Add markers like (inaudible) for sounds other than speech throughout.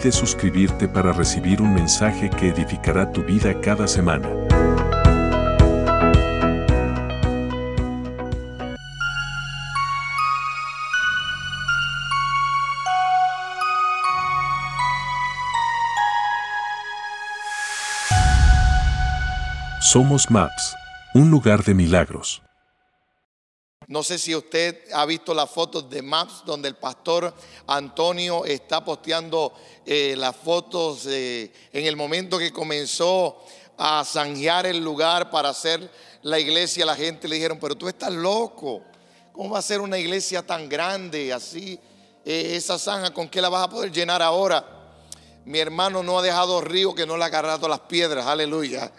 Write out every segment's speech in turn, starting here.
Olvides suscribirte para recibir un mensaje que edificará tu vida cada semana. Somos Maps, un lugar de milagros. No sé si usted ha visto las fotos de Maps donde el pastor Antonio está posteando eh, las fotos eh, en el momento que comenzó a zanjear el lugar para hacer la iglesia. La gente le dijeron, pero tú estás loco. ¿Cómo va a ser una iglesia tan grande así? Eh, esa zanja, ¿con qué la vas a poder llenar ahora? Mi hermano no ha dejado río que no le ha agarrado las piedras, aleluya.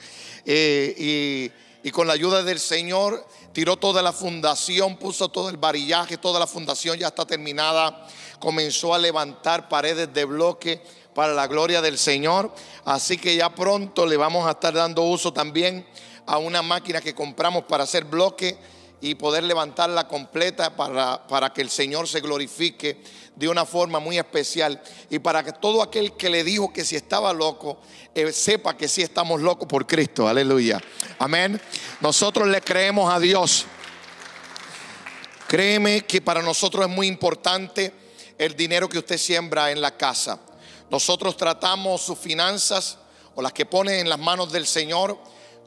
y y con la ayuda del Señor tiró toda la fundación, puso todo el varillaje, toda la fundación ya está terminada. Comenzó a levantar paredes de bloque para la gloria del Señor. Así que ya pronto le vamos a estar dando uso también a una máquina que compramos para hacer bloque y poder levantarla completa para, para que el Señor se glorifique de una forma muy especial y para que todo aquel que le dijo que si estaba loco, eh, sepa que sí estamos locos por Cristo. Aleluya. Amén. Nosotros le creemos a Dios. Créeme que para nosotros es muy importante el dinero que usted siembra en la casa. Nosotros tratamos sus finanzas o las que pone en las manos del Señor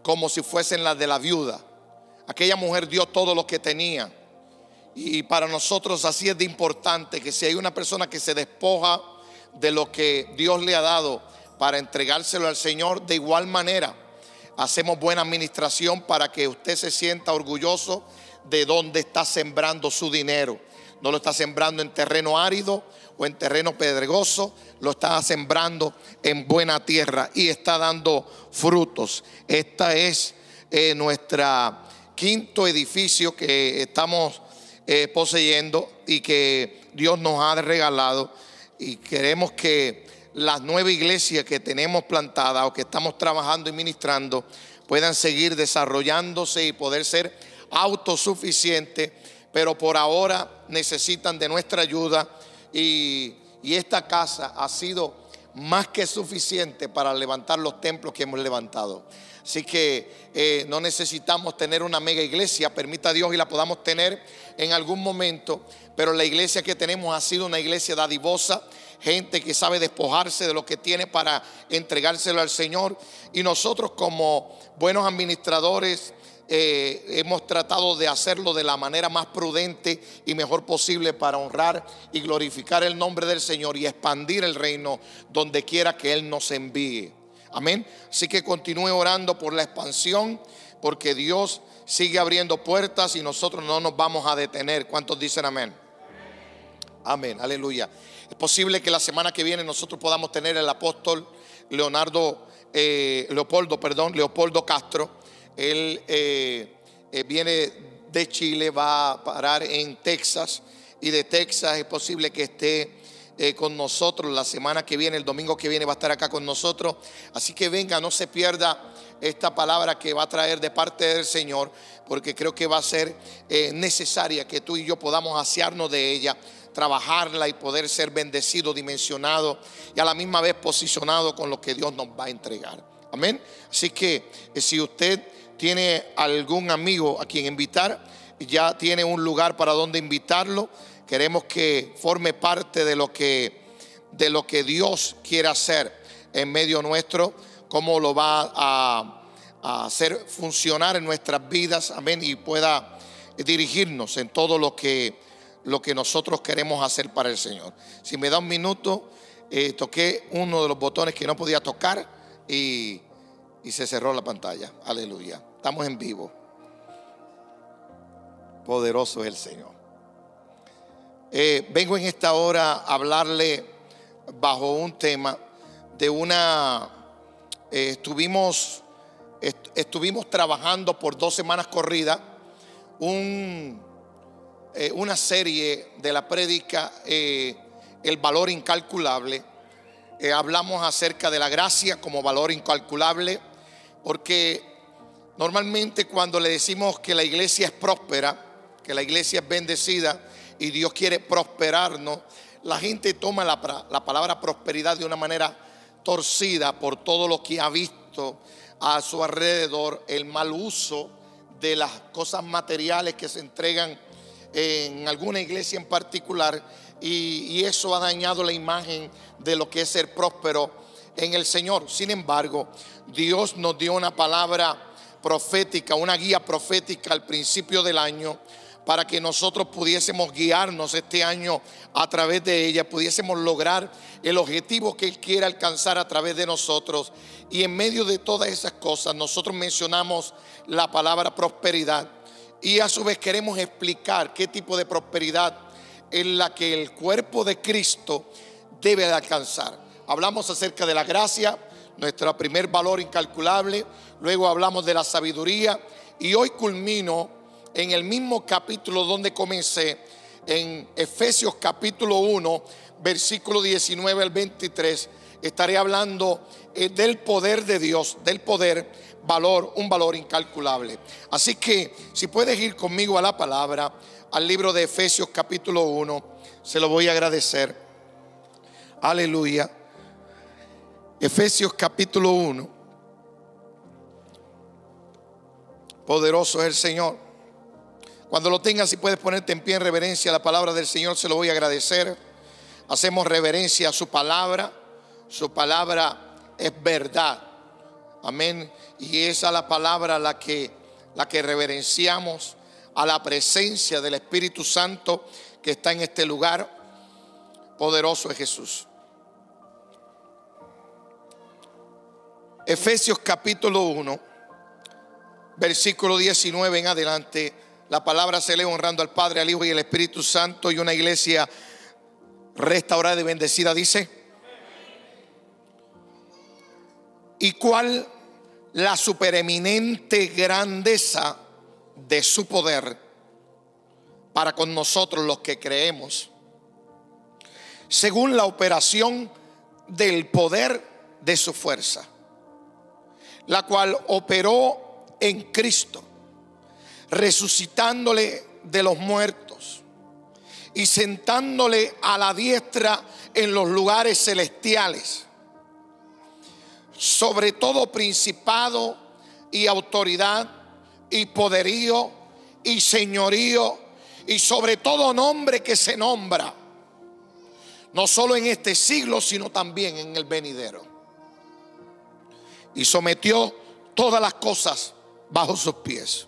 como si fuesen las de la viuda. Aquella mujer dio todo lo que tenía y para nosotros así es de importante que si hay una persona que se despoja de lo que Dios le ha dado para entregárselo al Señor, de igual manera hacemos buena administración para que usted se sienta orgulloso de dónde está sembrando su dinero. No lo está sembrando en terreno árido o en terreno pedregoso, lo está sembrando en buena tierra y está dando frutos. Esta es eh, nuestra quinto edificio que estamos eh, poseyendo y que Dios nos ha regalado. Y queremos que las nueve iglesias que tenemos plantadas o que estamos trabajando y ministrando puedan seguir desarrollándose y poder ser autosuficientes, pero por ahora necesitan de nuestra ayuda y, y esta casa ha sido más que suficiente para levantar los templos que hemos levantado. Así que eh, no necesitamos tener una mega iglesia, permita Dios y la podamos tener en algún momento, pero la iglesia que tenemos ha sido una iglesia dadivosa, gente que sabe despojarse de lo que tiene para entregárselo al Señor. Y nosotros como buenos administradores, eh, hemos tratado de hacerlo de la manera más prudente y mejor posible para honrar y glorificar el nombre del Señor y expandir el reino donde quiera que Él nos envíe. Amén. Así que continúe orando por la expansión, porque Dios sigue abriendo puertas y nosotros no nos vamos a detener. ¿Cuántos dicen amén? Amén, aleluya. Es posible que la semana que viene nosotros podamos tener el apóstol Leonardo, eh, Leopoldo, perdón, Leopoldo Castro. Él eh, eh, viene de Chile, va a parar en Texas y de Texas es posible que esté con nosotros la semana que viene, el domingo que viene va a estar acá con nosotros. Así que venga, no se pierda esta palabra que va a traer de parte del Señor, porque creo que va a ser necesaria que tú y yo podamos asearnos de ella, trabajarla y poder ser bendecido, dimensionado y a la misma vez posicionado con lo que Dios nos va a entregar. Amén. Así que eh, si usted tiene algún amigo a quien invitar, ya tiene un lugar para donde invitarlo. Queremos que forme parte de lo que, de lo que Dios quiere hacer en medio nuestro, cómo lo va a, hacer funcionar en nuestras vidas, amén, y pueda dirigirnos en todo lo que, lo que nosotros queremos hacer para el Señor. Si me da un minuto, eh, toqué uno de los botones que no podía tocar y, se cerró la pantalla. Aleluya. Estamos en vivo. Poderoso es el Señor. Eh, vengo en esta hora a hablarle bajo un tema de una... Eh, estuvimos estuvimos trabajando por dos semanas corridas un, eh, una serie de la prédica eh, El valor incalculable. Eh, hablamos acerca de la gracia como valor incalculable, porque normalmente cuando le decimos que la iglesia es próspera, que la iglesia es bendecida y Dios quiere prosperarnos, la gente toma la, la palabra prosperidad de una manera torcida por todo lo que ha visto a su alrededor, el mal uso de las cosas materiales que se entregan en alguna iglesia en particular y, eso ha dañado la imagen de lo que es ser próspero en el Señor. Sin embargo, Dios nos dio una palabra profética, una guía profética al principio del año para que nosotros pudiésemos guiarnos este año a través de ella, pudiésemos lograr el objetivo que Él quiere alcanzar a través de nosotros. Y en medio de todas esas cosas, nosotros mencionamos la palabra prosperidad y a su vez queremos explicar qué tipo de prosperidad es la que el cuerpo de Cristo debe de alcanzar. Hablamos acerca de la gracia, nuestro primer valor incalculable, luego hablamos de la sabiduría y hoy culmino en el mismo capítulo donde comencé, en Efesios capítulo 1, versículo 19 al 23, estaré hablando eh, del poder de Dios, del poder, valor, un valor incalculable. Así que si puedes ir conmigo a la palabra, al libro de Efesios capítulo 1, se lo voy a agradecer. Aleluya. Efesios capítulo 1. Poderoso es el Señor. Cuando lo tengas, y puedes ponerte en pie en reverencia a la palabra del Señor, se lo voy a agradecer. Hacemos reverencia a su palabra. Su palabra es verdad. Amén. Y esa es la palabra la que, la que reverenciamos a la presencia del Espíritu Santo que está en este lugar. Poderoso es Jesús. Efesios capítulo 1, versículo 19 en adelante la palabra se lee honrando al Padre, al Hijo y al Espíritu Santo y una iglesia restaurada y bendecida dice. ¿Y cuál la supereminente grandeza de su poder para con nosotros los que creemos? Según la operación del poder de su fuerza, la cual operó en Cristo resucitándole de los muertos y sentándole a la diestra en los lugares celestiales, sobre todo principado y autoridad y poderío y señorío y sobre todo nombre que se nombra, no solo en este siglo, sino también en el venidero. Y sometió todas las cosas bajo sus pies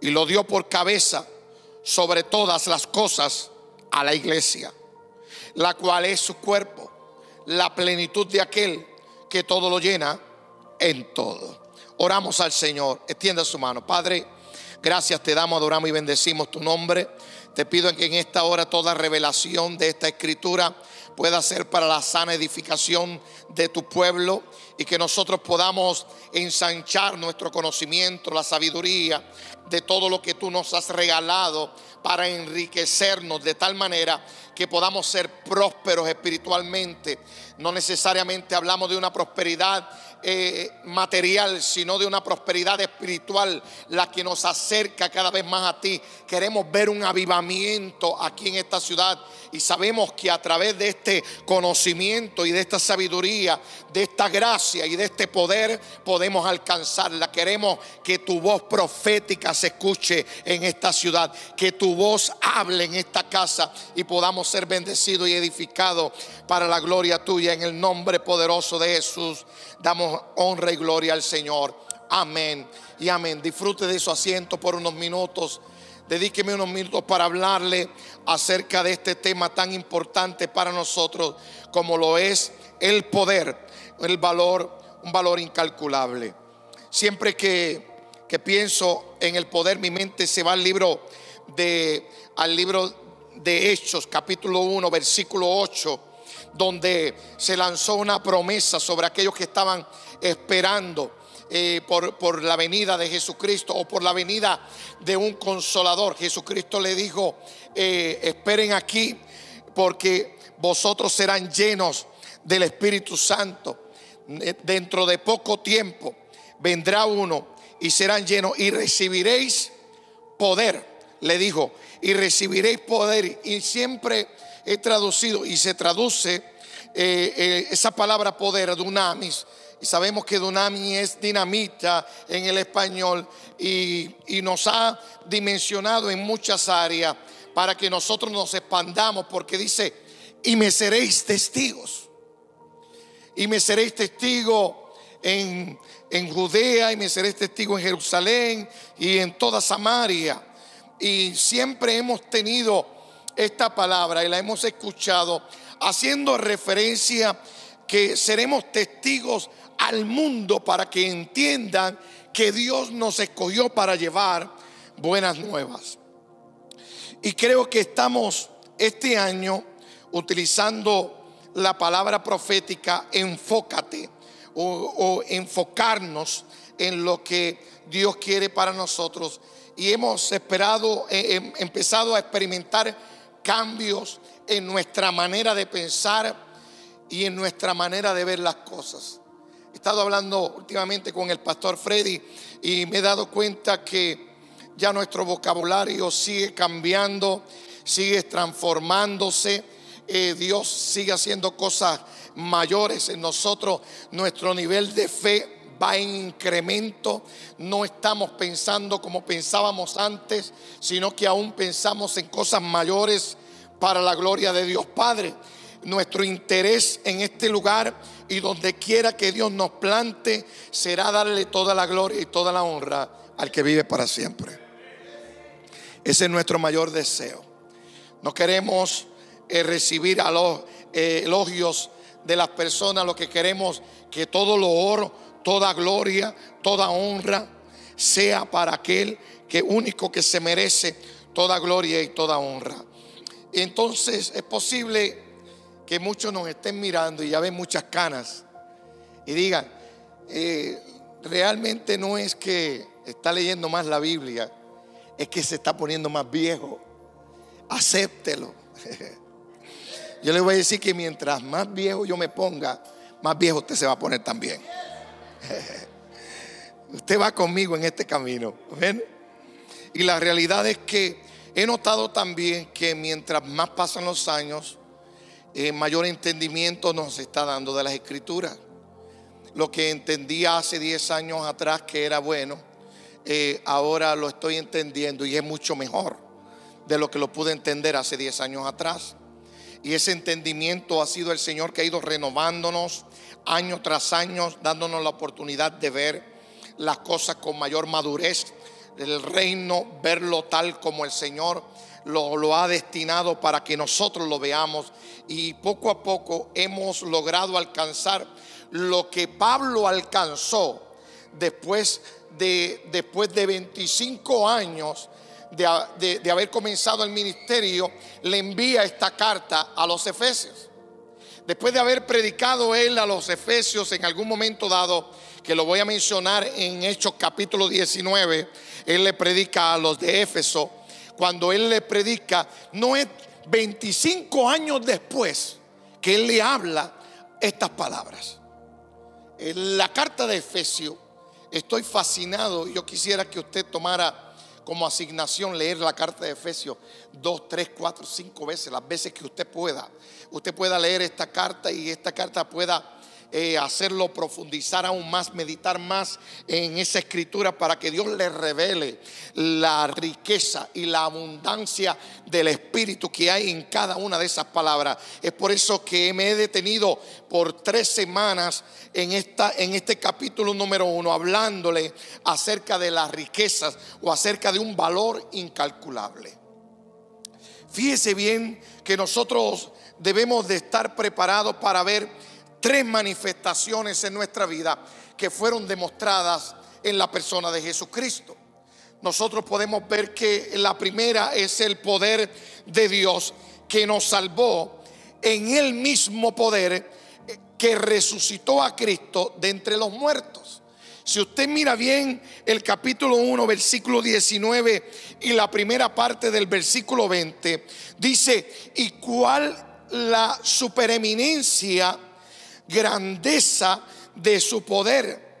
y lo dio por cabeza sobre todas las cosas a la iglesia, la cual es su cuerpo, la plenitud de aquel que todo lo llena en todo. Oramos al Señor, extienda su mano. Padre, gracias te damos, adoramos y bendecimos tu nombre. Te pido que en esta hora toda revelación de esta escritura pueda ser para la sana edificación de tu pueblo y que nosotros podamos ensanchar nuestro conocimiento, la sabiduría de todo lo que tú nos has regalado para enriquecernos de tal manera que podamos ser prósperos espiritualmente. No necesariamente hablamos de una prosperidad eh, material, sino de una prosperidad espiritual, la que nos acerca cada vez más a ti. Queremos ver un avivamiento aquí en esta ciudad y sabemos que a través de este conocimiento y de esta sabiduría, de esta gracia y de este poder, podemos alcanzarla. Queremos que tu voz profética se escuche en esta ciudad, que tu voz hable en esta casa y podamos ser bendecidos y edificados para la gloria tuya en el nombre poderoso de Jesús. Damos honra y gloria al Señor. Amén y amén. Disfrute de su asiento por unos minutos. Dedíqueme unos minutos para hablarle acerca de este tema tan importante para nosotros como lo es el poder, el valor, un valor incalculable. Siempre que, que pienso en el poder, mi mente se va al libro de, al libro de Hechos, capítulo 1, versículo 8 donde se lanzó una promesa sobre aquellos que estaban esperando eh, por, por, la venida de Jesucristo o por la venida de un consolador. Jesucristo le dijo, eh, esperen aquí porque vosotros serán llenos del Espíritu Santo. Eh, dentro de poco tiempo vendrá uno y serán llenos y recibiréis poder, le dijo, y recibiréis poder. Y siempre he traducido y se traduce eh, eh, esa palabra poder, dunamis. Y sabemos que dunamis es dinamita en el español y, y nos ha dimensionado en muchas áreas para que nosotros nos expandamos, porque dice, y me seréis testigos. Y me seréis testigos en, en Judea y me seréis testigo en Jerusalén y en toda Samaria. Y siempre hemos tenido esta palabra y la hemos escuchado haciendo referencia que seremos testigos al mundo para que entiendan que Dios nos escogió para llevar buenas nuevas. Y creo que estamos este año utilizando la palabra profética, enfócate o, enfocarnos en lo que Dios quiere para nosotros. Y hemos esperado, eh, em, empezado a experimentar cambios en nuestra manera de pensar y en nuestra manera de ver las cosas. He estado hablando últimamente con el pastor Freddy y me he dado cuenta que ya nuestro vocabulario sigue cambiando, sigue transformándose. Eh, Dios sigue haciendo cosas mayores en nosotros, nuestro nivel de fe va en incremento, no estamos pensando como pensábamos antes, sino que aún pensamos en cosas mayores para la gloria de Dios Padre. Nuestro interés en este lugar y donde quiera que Dios nos plante será darle toda la gloria y toda la honra al que vive para siempre. Ese es nuestro mayor deseo. No queremos eh, recibir a los eh, elogios de las personas, lo que queremos que todo lo oro, toda gloria, toda honra sea para aquel que único que se merece toda gloria y toda honra. Entonces es posible que muchos nos estén mirando y ya ven muchas canas y digan, eh, realmente no es que está leyendo más la Biblia, es que se está poniendo más viejo. Acéptelo. (laughs) Yo le voy a decir que mientras más viejo yo me ponga, más viejo usted se va a poner también. (laughs) Usted va conmigo en este camino. ¿ven? Y la realidad es que he notado también que mientras más pasan los años, eh, mayor entendimiento nos está dando de las escrituras. Lo que entendía hace 10 años atrás que era bueno, eh, ahora lo estoy entendiendo y es mucho mejor de lo que lo pude entender hace 10 años atrás. Y ese entendimiento ha sido el Señor que ha ido renovándonos año tras año, dándonos la oportunidad de ver las cosas con mayor madurez. El reino, verlo tal como el Señor lo, ha destinado para que nosotros lo veamos. Y poco a poco hemos logrado alcanzar lo que Pablo alcanzó después de, después de 25 años de, haber comenzado el ministerio, le envía esta carta a los efesios. Después de haber predicado él a los efesios en algún momento dado, que lo voy a mencionar en Hechos capítulo 19, él le predica a los de Éfeso. Cuando él le predica, no es 25 años después que él le habla estas palabras. En la carta de Efesios, estoy fascinado. Yo quisiera que usted tomara como asignación leer la carta de Efesios dos, tres, cuatro, cinco veces, las veces que usted pueda. Usted pueda leer esta carta y esta carta pueda eh, hacerlo profundizar aún más, meditar más en esa escritura para que Dios le revele la riqueza y la abundancia del Espíritu que hay en cada una de esas palabras. Es por eso que me he detenido por tres semanas en, esta, en este capítulo número uno, hablándole acerca de las riquezas o acerca de un valor incalculable. Fíjese bien que nosotros debemos de estar preparados para ver tres manifestaciones en nuestra vida que fueron demostradas en la persona de Jesucristo. Nosotros podemos ver que la primera es el poder de Dios que nos salvó en el mismo poder eh, que resucitó a Cristo de entre los muertos. Si usted mira bien el capítulo 1, versículo 19 y la primera parte del versículo 20, dice, ¿y cuál la supereminencia, grandeza de su poder?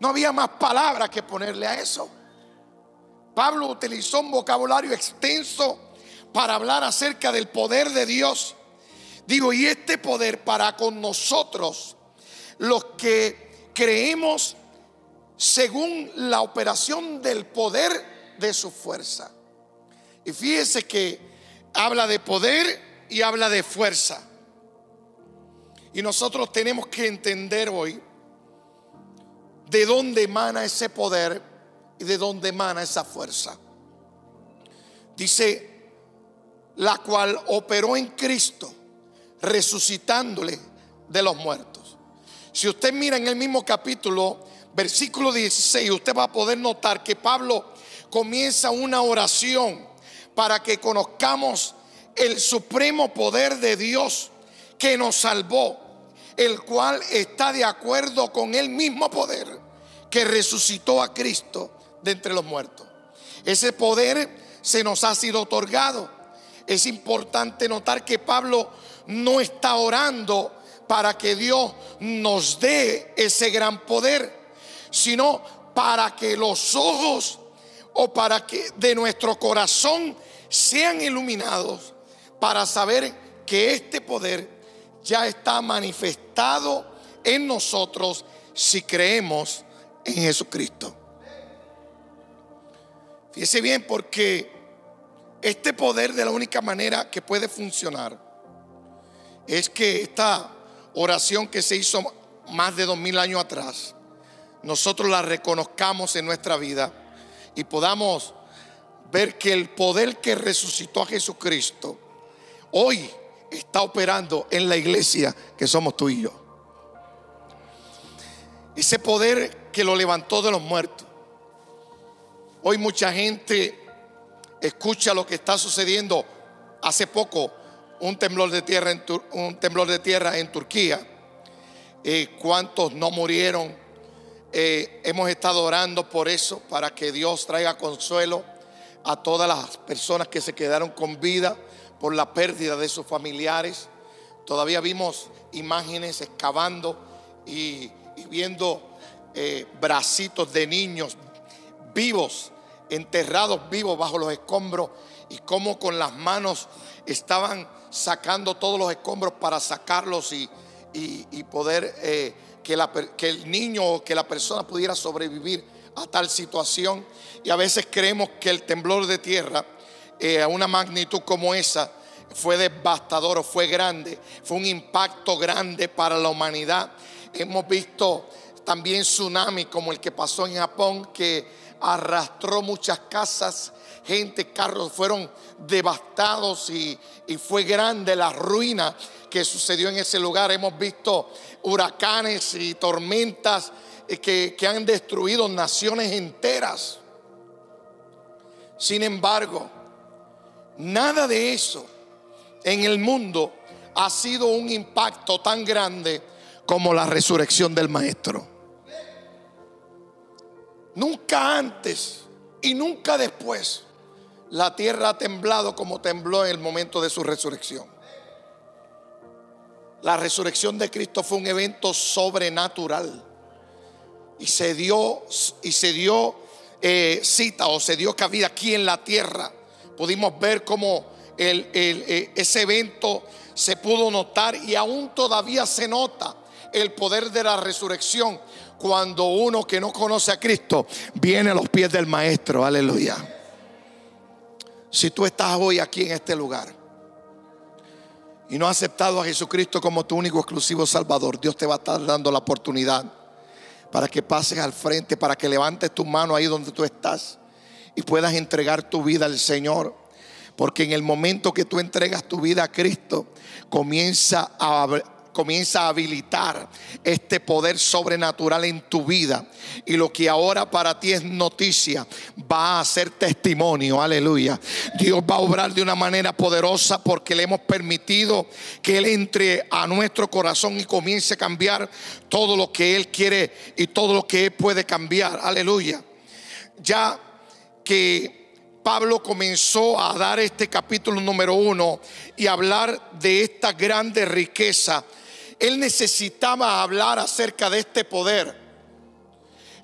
No había más palabras que ponerle a eso. Pablo utilizó un vocabulario extenso para hablar acerca del poder de Dios. Digo, y este poder para con nosotros, los que creemos según la operación del poder de su fuerza. Y fíjese que habla de poder y habla de fuerza. Y nosotros tenemos que entender hoy de dónde emana ese poder y de dónde emana esa fuerza. Dice, la cual operó en Cristo, resucitándole de los muertos. Si usted mira en el mismo capítulo, versículo 16, usted va a poder notar que Pablo comienza una oración para que conozcamos el supremo poder de Dios que nos salvó, el cual está de acuerdo con el mismo poder que resucitó a Cristo de entre los muertos. Ese poder se nos ha sido otorgado. Es importante notar que Pablo no está orando para que Dios nos dé ese gran poder sino para que los ojos o para que de nuestro corazón sean iluminados para saber que este poder ya está manifestado en nosotros si creemos en Jesucristo. Fíjese bien porque este poder de la única manera que puede funcionar es que esta oración que se hizo más de dos mil años atrás nosotros la reconozcamos en nuestra vida y podamos ver que el poder que resucitó a Jesucristo hoy está operando en la iglesia que somos tú y yo. Ese poder que lo levantó de los muertos. Hoy mucha gente escucha lo que está sucediendo. Hace poco un temblor de tierra en, un temblor de tierra en Turquía. Eh, ¿Cuántos no murieron? Eh, hemos estado orando por eso, para que Dios traiga consuelo a todas las personas que se quedaron con vida por la pérdida de sus familiares. Todavía vimos imágenes excavando y, viendo eh, bracitos de niños vivos, enterrados vivos bajo los escombros y cómo con las manos estaban sacando todos los escombros para sacarlos y, poder... Eh, que, el niño o que la persona pudiera sobrevivir a tal situación. Y a veces creemos que el temblor de tierra eh, a una magnitud como esa fue devastador fue grande, fue un impacto grande para la humanidad. Hemos visto también tsunami como el que pasó en Japón, que arrastró muchas casas, gente, carros fueron devastados y, y fue grande la ruina que sucedió en ese lugar. Hemos visto huracanes y tormentas eh, que, que han destruido naciones enteras. Sin embargo, nada de eso en el mundo ha sido un impacto tan grande como la resurrección del Maestro. Nunca antes y nunca después la tierra ha temblado como tembló en el momento de su resurrección. La resurrección de Cristo fue un evento sobrenatural. Y se dio, y se dio eh, cita o se dio cabida aquí en la tierra. Pudimos ver cómo eh, ese evento se pudo notar y aún todavía se nota el poder de la resurrección cuando uno que no conoce a Cristo viene a los pies del Maestro. Aleluya. Si tú estás hoy aquí en este lugar y no has aceptado a Jesucristo como tu único exclusivo Salvador, Dios te va a estar dando la oportunidad para que pases al frente, para que levantes tu mano ahí donde tú estás y puedas entregar tu vida al Señor. Porque en el momento que tú entregas tu vida a Cristo, comienza a comienza a habilitar este poder sobrenatural en tu vida. Y lo que ahora para ti es noticia va a ser testimonio. Aleluya. Dios va a obrar de una manera poderosa porque le hemos permitido que Él entre a nuestro corazón y comience a cambiar todo lo que Él quiere y todo lo que Él puede cambiar. Aleluya. Ya que Pablo comenzó a dar este capítulo número uno y hablar de esta grande riqueza. Él necesitaba hablar acerca de este poder.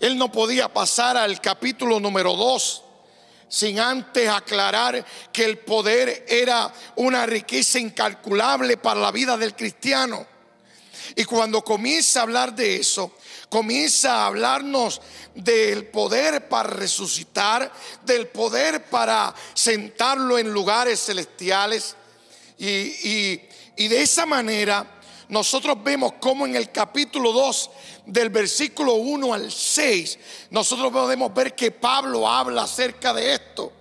Él no podía pasar al capítulo número dos sin antes aclarar que el poder era una riqueza incalculable para la vida del cristiano. Y cuando comienza a hablar de eso, comienza a hablarnos del poder para resucitar, del poder para sentarlo en lugares celestiales. Y, de esa manera nosotros vemos como en el capítulo 2 del versículo 1 al 6, nosotros podemos ver que Pablo habla acerca de esto.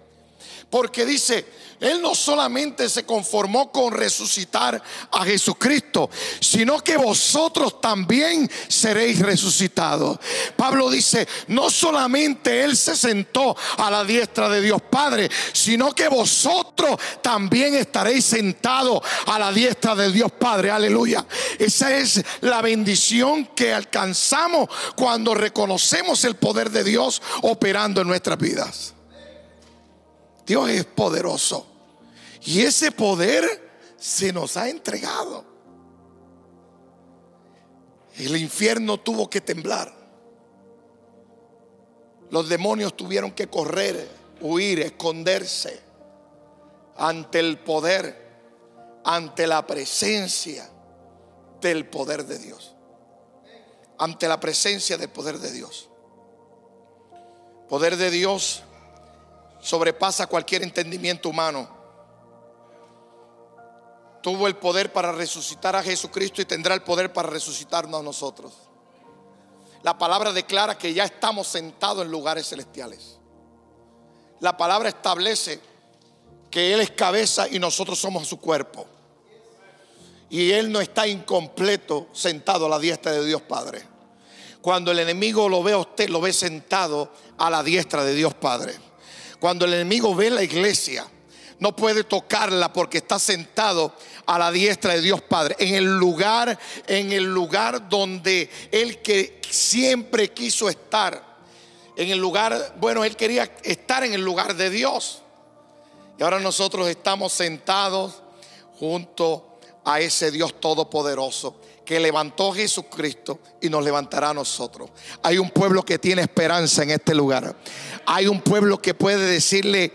Porque dice, él no solamente se conformó con resucitar a Jesucristo, sino que vosotros también seréis resucitados. Pablo dice, no solamente Él se sentó a la diestra de Dios Padre, sino que vosotros también estaréis sentados a la diestra de Dios Padre. Aleluya. Esa es la bendición que alcanzamos cuando reconocemos el poder de Dios operando en nuestras vidas. Dios es poderoso. Y ese poder se nos ha entregado. El infierno tuvo que temblar. Los demonios tuvieron que correr, huir, esconderse ante el poder, ante la presencia del poder de Dios. Ante la presencia del poder de Dios. Poder de Dios sobrepasa cualquier entendimiento humano. Tuvo el poder para resucitar a Jesucristo y tendrá el poder para resucitarnos a nosotros. La palabra declara que ya estamos sentados en lugares celestiales. La palabra establece que Él es cabeza y nosotros somos su cuerpo. Y Él no está incompleto sentado a la diestra de Dios Padre. Cuando el enemigo lo ve a usted, lo ve sentado a la diestra de Dios Padre. Cuando el enemigo ve la iglesia, no puede tocarla porque está sentado a la diestra de Dios Padre, en el lugar, en el lugar donde él que siempre quiso estar. En el lugar, bueno, él quería estar en el lugar de Dios. Y ahora nosotros estamos sentados junto a ese Dios todopoderoso que levantó Jesucristo y nos levantará a nosotros. Hay un pueblo que tiene esperanza en este lugar. Hay un pueblo que puede decirle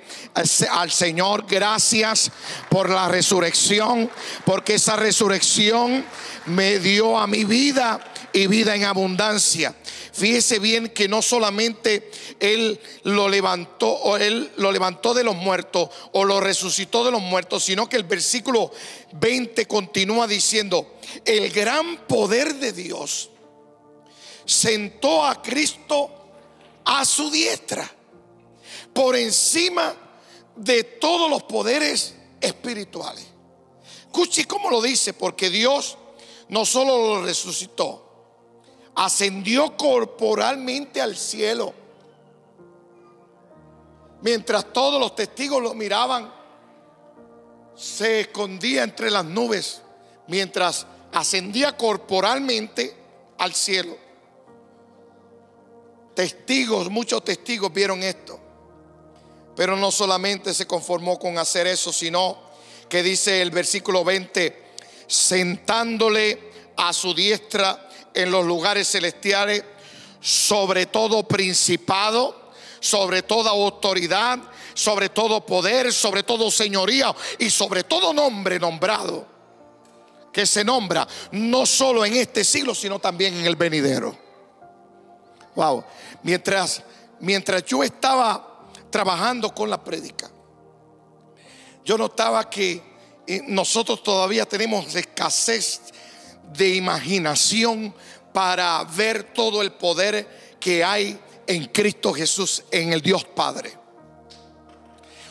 al Señor gracias por la resurrección, porque esa resurrección me dio a mi vida y vida en abundancia. Fíjese bien que no solamente Él lo levantó o Él lo levantó de los muertos o lo resucitó de los muertos, sino que el versículo 20 continúa diciendo, el gran poder de Dios sentó a Cristo a su diestra por encima de todos los poderes espirituales. Escuche cómo lo dice, porque Dios no solo lo resucitó, ascendió corporalmente al cielo. Mientras todos los testigos lo miraban, se escondía entre las nubes mientras ascendía corporalmente al cielo. Testigos, muchos testigos vieron esto. Pero no solamente se conformó con hacer eso, sino que dice el versículo 20, sentándole a su diestra en los lugares celestiales, sobre todo principado, sobre toda autoridad, sobre todo poder, sobre todo señoría y sobre todo nombre nombrado que se nombra no solo en este siglo, sino también en el venidero. Wow. Mientras, mientras yo estaba trabajando con la prédica, yo notaba que eh, nosotros todavía tenemos escasez de imaginación para ver todo el poder que hay en Cristo Jesús, en el Dios Padre.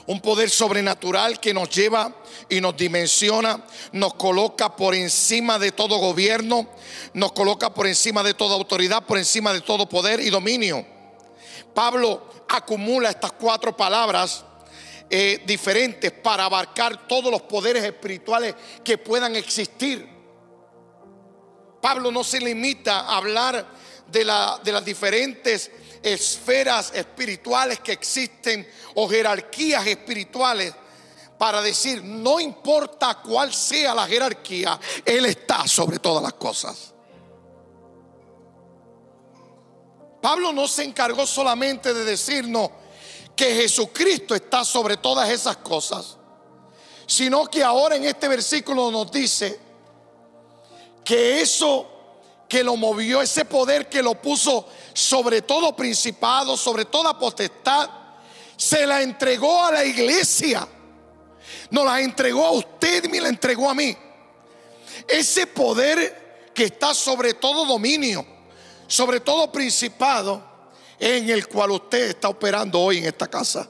Un poder sobrenatural que nos lleva y nos dimensiona, nos coloca por encima de todo gobierno, nos coloca por encima de toda autoridad, por encima de todo poder y dominio. Pablo acumula estas cuatro palabras eh, diferentes para abarcar todos los poderes espirituales que puedan existir. Pablo no se limita a hablar de, la, de las diferentes esferas espirituales que existen o jerarquías espirituales para decir, no importa cuál sea la jerarquía, Él está sobre todas las cosas. Pablo no se encargó solamente de decirnos que Jesucristo está sobre todas esas cosas, sino que ahora en este versículo nos dice que eso que lo movió, ese poder que lo puso sobre todo principado, sobre toda potestad, se la entregó a la iglesia. No la entregó a usted me la entregó a mí. Ese poder que está sobre todo dominio, sobre todo principado, en el cual usted está operando hoy en esta casa.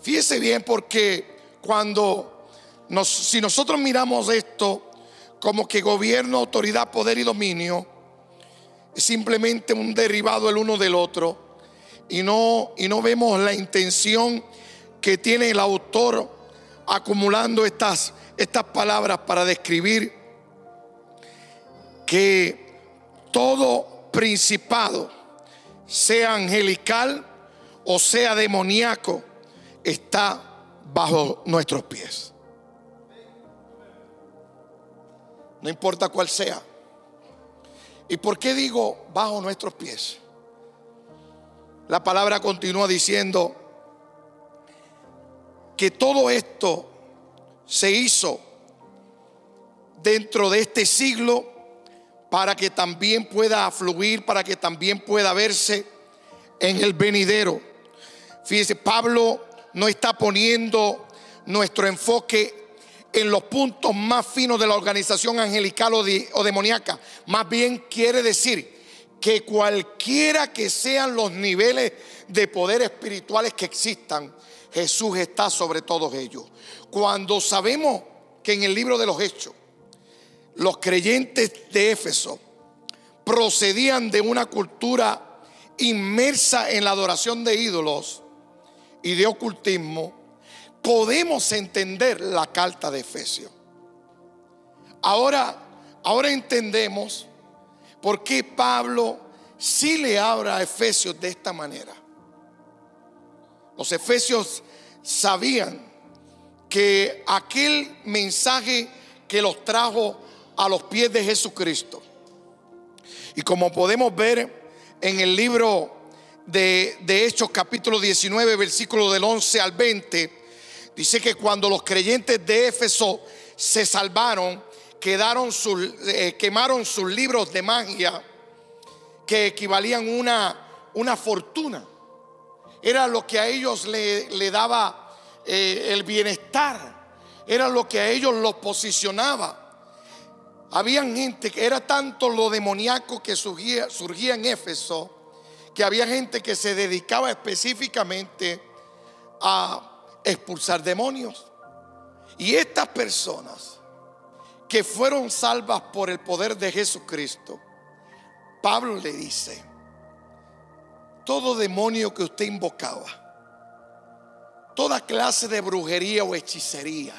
Fíjese bien porque cuando si nosotros miramos esto como que gobierno, autoridad, poder y dominio es simplemente un derivado el uno del otro y no, y no vemos la intención que tiene el autor acumulando estas, estas palabras para describir que todo principado, sea angelical o sea demoníaco, está bajo nuestros pies. No importa cuál sea. ¿Y por qué digo bajo nuestros pies? La palabra continúa diciendo que todo esto se hizo dentro de este siglo para que también pueda fluir, para que también pueda verse en el venidero. Fíjese, Pablo no está poniendo nuestro enfoque en los puntos más finos de la organización angelical o, demoníaca. Más bien quiere decir que cualquiera que sean los niveles de poder espirituales que existan, Jesús está sobre todos ellos. Cuando sabemos que en el libro de los Hechos, los creyentes de Éfeso procedían de una cultura inmersa en la adoración de ídolos y de ocultismo, podemos entender la carta de Efesios. Ahora, ahora entendemos por qué Pablo sí le habla a Efesios de esta manera. Los Efesios sabían que aquel mensaje que los trajo a los pies de Jesucristo. Y como podemos ver en el libro de, de Hechos capítulo 19, versículo del 11 al 20, Dice que cuando los creyentes de Éfeso se salvaron, quedaron eh, quemaron sus libros de magia que equivalían una, una fortuna. Era lo que a ellos le, daba eh, el bienestar. Era lo que a ellos los posicionaba. Habían gente que era tanto lo demoníaco que surgía, surgía en Éfeso, que había gente que se dedicaba específicamente a expulsar demonios. Y estas personas que fueron salvas por el poder de Jesucristo, Pablo le dice, todo demonio que usted invocaba, toda clase de brujería o hechicería,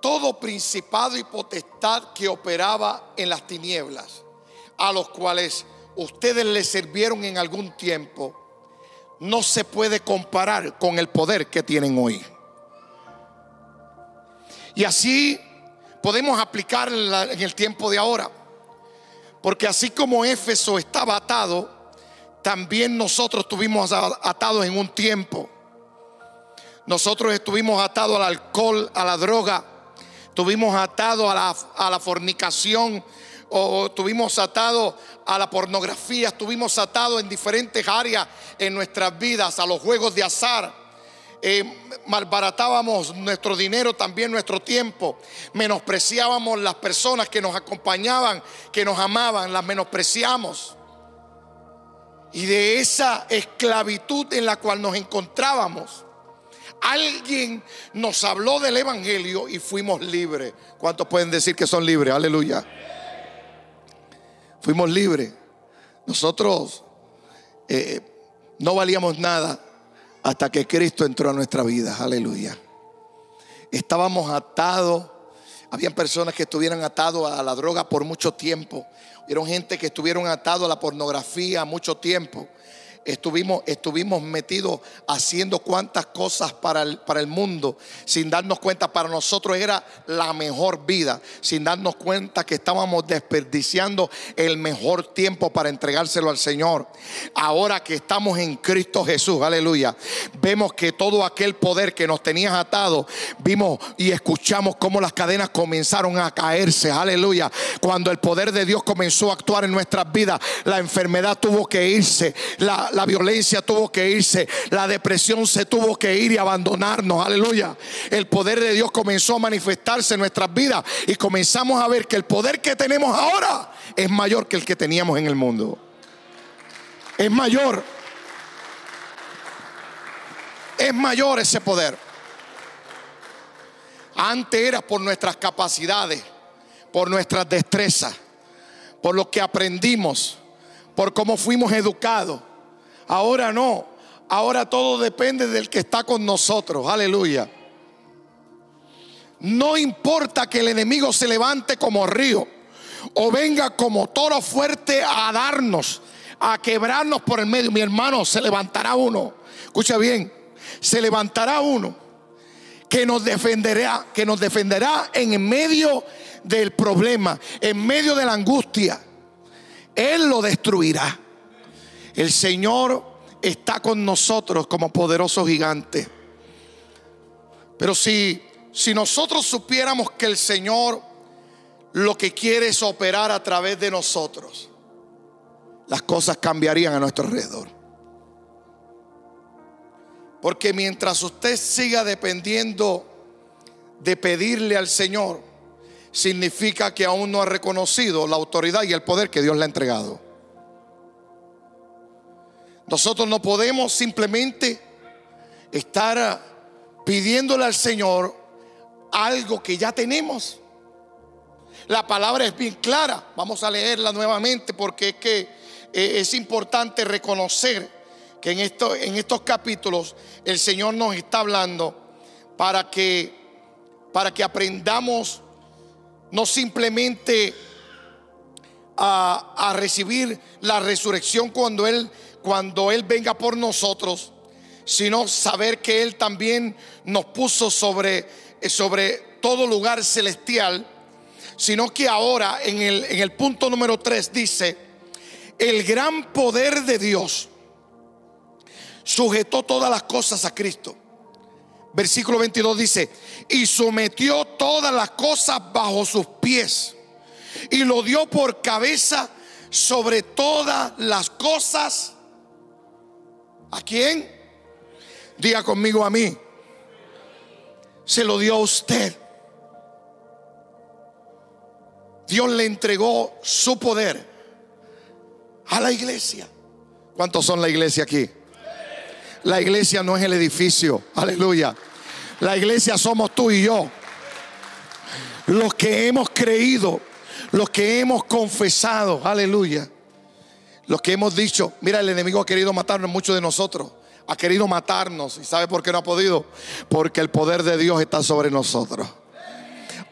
todo principado y potestad que operaba en las tinieblas, a los cuales ustedes le sirvieron en algún tiempo, no se puede comparar con el poder que tienen hoy. Y así podemos aplicar en el tiempo de ahora. Porque así como Éfeso estaba atado, también nosotros estuvimos atados en un tiempo. Nosotros estuvimos atados al alcohol, a la droga, estuvimos atados a la, a la fornicación, o estuvimos atados a la pornografía, estuvimos atados en diferentes áreas en nuestras vidas, a los juegos de azar. Eh, malbaratábamos nuestro dinero, también nuestro tiempo, menospreciábamos las personas que nos acompañaban, que nos amaban, las menospreciamos. y de esa esclavitud en la cual nos encontrábamos, alguien nos habló del Evangelio y fuimos libres. ¿Cuántos pueden decir que son libres? Aleluya. Fuimos libres. Nosotros eh, no valíamos nada hasta que Cristo entró a nuestra vida. Aleluya. Estábamos atados. Habían personas que estuvieran atados a la droga por mucho tiempo. Vieron gente que estuvieron atados a la pornografía mucho tiempo. Estuvimos, estuvimos metidos haciendo cuantas cosas para el, para el mundo sin darnos cuenta. Para nosotros era la mejor vida, sin darnos cuenta que estábamos desperdiciando el mejor tiempo para entregárselo al Señor. Ahora que estamos en Cristo Jesús, aleluya, vemos que todo aquel poder que nos tenías atado, vimos y escuchamos cómo las cadenas comenzaron a caerse, aleluya. Cuando el poder de Dios comenzó a actuar en nuestras vidas, la enfermedad tuvo que irse, la, la, violencia tuvo que irse, la depresión se tuvo que ir y abandonarnos, aleluya. El poder de Dios comenzó a manifestarse en nuestras vidas y comenzamos a ver que el poder que tenemos ahora es mayor que el que teníamos en el mundo. Es mayor. Es mayor ese poder. Antes era por nuestras capacidades, por nuestras destrezas, por lo que aprendimos, por cómo fuimos educados. Ahora no. Ahora todo depende del que está con nosotros. Aleluya. No importa que el enemigo se levante como río o venga como toro fuerte a darnos, a quebrarnos por el medio. Mi hermano, se levantará uno. Escucha bien, se levantará uno que nos defenderá, que nos defenderá en medio del problema, en medio de la angustia. Él lo destruirá. El Señor está con nosotros como poderoso gigante. Pero si, si nosotros supiéramos que el Señor lo que quiere es operar a través de nosotros, las cosas cambiarían a nuestro alrededor. Porque mientras usted siga dependiendo de pedirle al Señor, significa que aún no ha reconocido la autoridad y el poder que Dios le ha entregado. Nosotros no podemos simplemente estar pidiéndole al Señor algo que ya tenemos. La palabra es bien clara. Vamos a leerla nuevamente porque es que eh, es importante reconocer que en, en estos capítulos el Señor nos está hablando para que, para que aprendamos no simplemente a, a recibir la resurrección cuando Él cuando Él venga por nosotros, sino saber que Él también nos puso sobre, sobre todo lugar celestial, sino que ahora en el, en el punto número 3 dice, el gran poder de Dios sujetó todas las cosas a Cristo. Versículo 22 dice, y sometió todas las cosas bajo sus pies y lo dio por cabeza sobre todas las cosas ¿A quién? Diga conmigo a mí. Se lo dio a usted. Dios le entregó su poder a la iglesia. ¿Cuántos son la iglesia aquí? La iglesia no es el edificio. Aleluya. La iglesia somos tú y yo. Los que hemos creído, los que hemos confesado. Aleluya. Los que hemos dicho, mira, el enemigo ha querido matarnos, muchos de nosotros. Ha querido matarnos. ¿Y sabe por qué no ha podido? Porque el poder de Dios está sobre nosotros.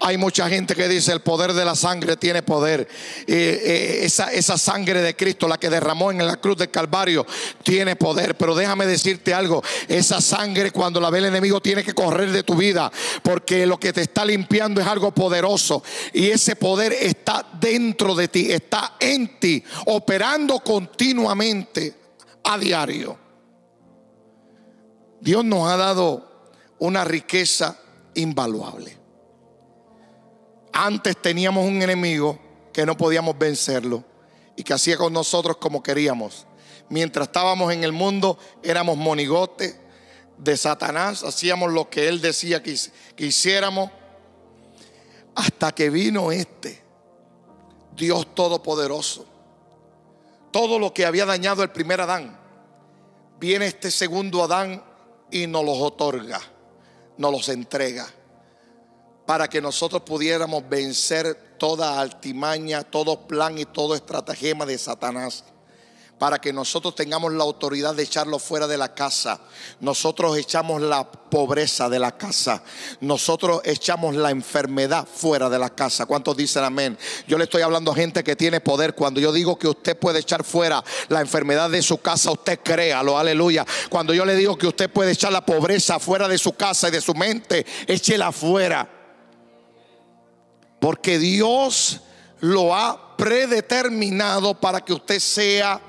Hay mucha gente que dice el poder de la sangre tiene poder. Eh, esa, esa, sangre de Cristo, la que derramó en la cruz del Calvario, tiene poder. Pero déjame decirte algo, esa sangre cuando la ve el enemigo tiene que correr de tu vida, porque lo que te está limpiando es algo poderoso. Y ese poder está dentro de ti, está en ti, operando continuamente a diario. Dios nos ha dado una riqueza invaluable. Antes teníamos un enemigo que no podíamos vencerlo y que hacía con nosotros como queríamos. Mientras estábamos en el mundo éramos monigotes de Satanás, hacíamos lo que él decía que, hiciéramos, hasta que vino este, Dios Todopoderoso todo lo que había dañado el primer Adán. Viene este segundo Adán y nos los otorga, nos los entrega, para que nosotros pudiéramos vencer toda altimaña, todo plan y todo estratagema de Satanás para que nosotros tengamos la autoridad de echarlo fuera de la casa. Nosotros echamos la pobreza de la casa. Nosotros echamos la enfermedad fuera de la casa. ¿Cuántos dicen amén? Yo le estoy hablando a gente que tiene poder. Cuando yo digo que usted puede echar fuera la enfermedad de su casa, usted créalo, aleluya. Cuando yo le digo que usted puede echar la pobreza fuera de su casa y de su mente, échela fuera. Porque Dios lo ha predeterminado para que usted sea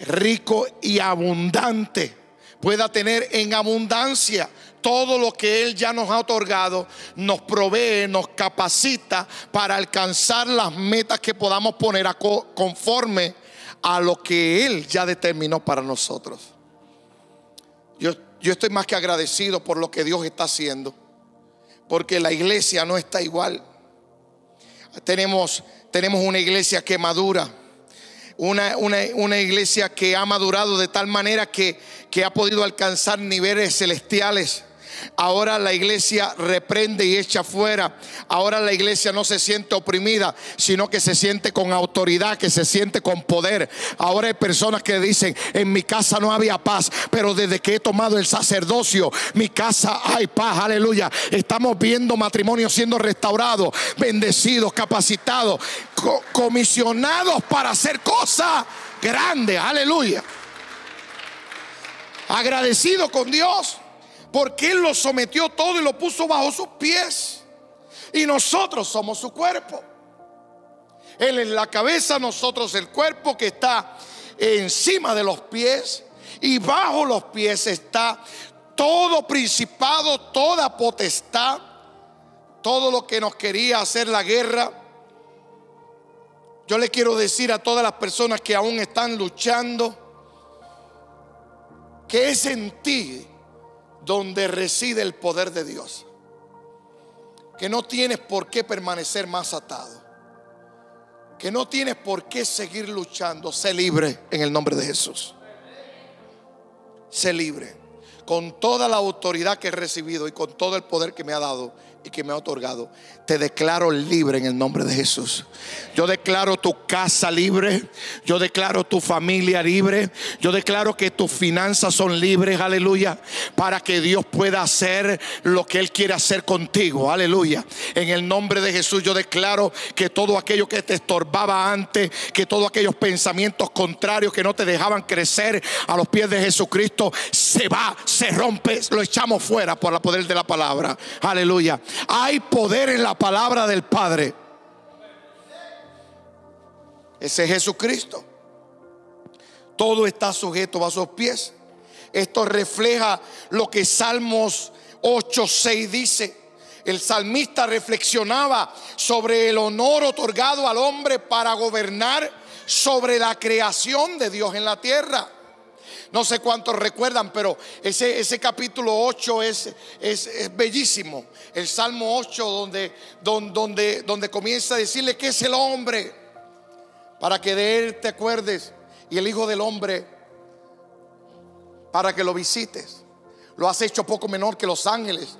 rico y abundante, pueda tener en abundancia todo lo que Él ya nos ha otorgado, nos provee, nos capacita para alcanzar las metas que podamos poner conforme a lo que Él ya determinó para nosotros. Yo, yo estoy más que agradecido por lo que Dios está haciendo, porque la iglesia no está igual. Tenemos, tenemos una iglesia que madura una, una, iglesia que ha madurado de tal manera que, que ha podido alcanzar niveles celestiales. Ahora la iglesia reprende y echa fuera. Ahora la iglesia no se siente oprimida, sino que se siente con autoridad, que se siente con poder. Ahora hay personas que dicen, en mi casa no había paz, pero desde que he tomado el sacerdocio, mi casa hay paz. Aleluya. Estamos viendo matrimonios siendo restaurados, bendecidos, capacitados, comisionados para hacer cosas grandes. Aleluya. Agradecido con Dios porque Él lo sometió todo y lo puso bajo sus pies. Y nosotros somos su cuerpo. Él es la cabeza, nosotros el cuerpo que está encima de los pies. Y bajo los pies está todo principado, toda potestad, todo lo que nos quería hacer la guerra. Yo le quiero decir a todas las personas que aún están luchando, que es en ti donde reside el poder de Dios. Que no tienes por qué permanecer más atado. Que no tienes por qué seguir luchando. Sé libre en el nombre de Jesús. Sé libre. Con toda la autoridad que he recibido y con todo el poder que me ha dado y que me ha otorgado, te declaro libre en el nombre de Jesús. Yo declaro tu casa libre, yo declaro tu familia libre, yo declaro que tus finanzas son libres, aleluya, para que Dios pueda hacer lo que Él quiere hacer contigo, aleluya. En el nombre de Jesús yo declaro que todo aquello que te estorbaba antes, que todos aquellos pensamientos contrarios que no te dejaban crecer a los pies de Jesucristo, se va, se rompe, lo echamos fuera por el poder de la palabra, aleluya. Hay poder en la palabra del Padre. Ese es Jesucristo. Todo está sujeto a sus pies. Esto refleja lo que Salmos 8, 6 dice. El salmista reflexionaba sobre el honor otorgado al hombre para gobernar sobre la creación de Dios en la tierra. No sé cuántos recuerdan, pero ese, ese capítulo 8 es, es, bellísimo. El Salmo 8 donde, donde, donde comienza a decirle que es el hombre para que de él te acuerdes y el Hijo del Hombre para que lo visites. Lo has hecho poco menor que los ángeles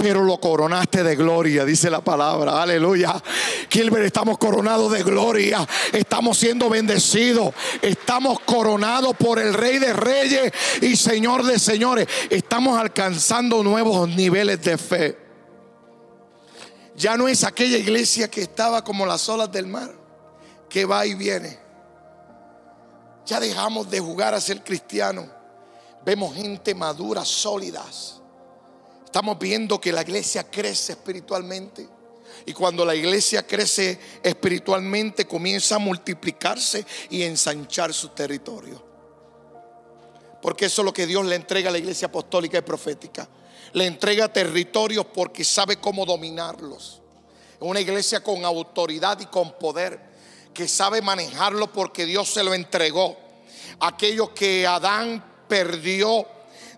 pero lo coronaste de gloria, dice la palabra. Aleluya. Kilber, estamos coronados de gloria. Estamos siendo bendecidos. Estamos coronados por el Rey de Reyes y Señor de Señores. Estamos alcanzando nuevos niveles de fe. Ya no es aquella iglesia que estaba como las olas del mar, que va y viene. Ya dejamos de jugar a ser cristianos. Vemos gente madura, sólidas Estamos viendo que la iglesia crece espiritualmente. Y cuando la iglesia crece espiritualmente, comienza a multiplicarse y ensanchar su territorio. Porque eso es lo que Dios le entrega a la iglesia apostólica y profética. Le entrega territorios porque sabe cómo dominarlos. Una iglesia con autoridad y con poder, que sabe manejarlo porque Dios se lo entregó. Aquello que Adán perdió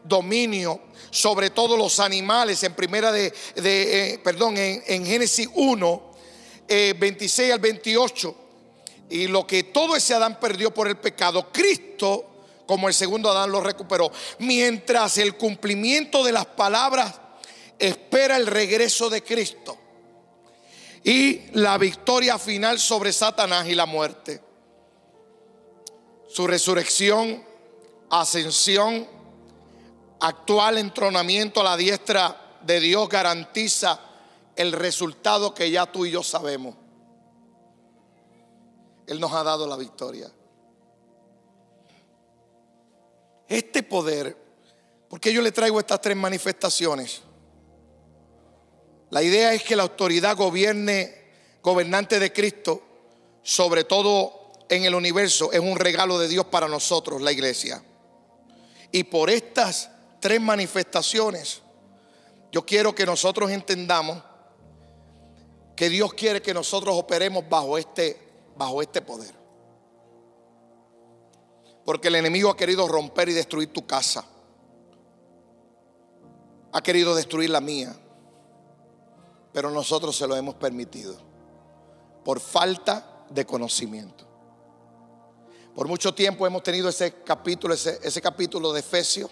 dominio sobre todos los animales en primera de, eh, perdón, en, Génesis 1, 26 eh, al 28. y lo que todo ese Adán perdió por el pecado, Cristo, como el segundo Adán, lo recuperó. Mientras el cumplimiento de las palabras espera el regreso de Cristo y la victoria final sobre Satanás y la muerte. Su resurrección, ascensión, actual entronamiento a la diestra de Dios garantiza el resultado que ya tú y yo sabemos. Él nos ha dado la victoria. Este poder, ¿por qué yo le traigo estas tres manifestaciones? La idea es que la autoridad gobierne, gobernante de Cristo, sobre todo en el universo, es un regalo de Dios para nosotros, la iglesia. Y por estas tres manifestaciones, yo quiero que nosotros entendamos que Dios quiere que nosotros operemos bajo este, bajo este poder. Porque el enemigo ha querido romper y destruir tu casa. Ha querido destruir la mía pero nosotros se lo hemos permitido por falta de conocimiento. Por mucho tiempo hemos tenido ese capítulo, ese, capítulo de Efesios.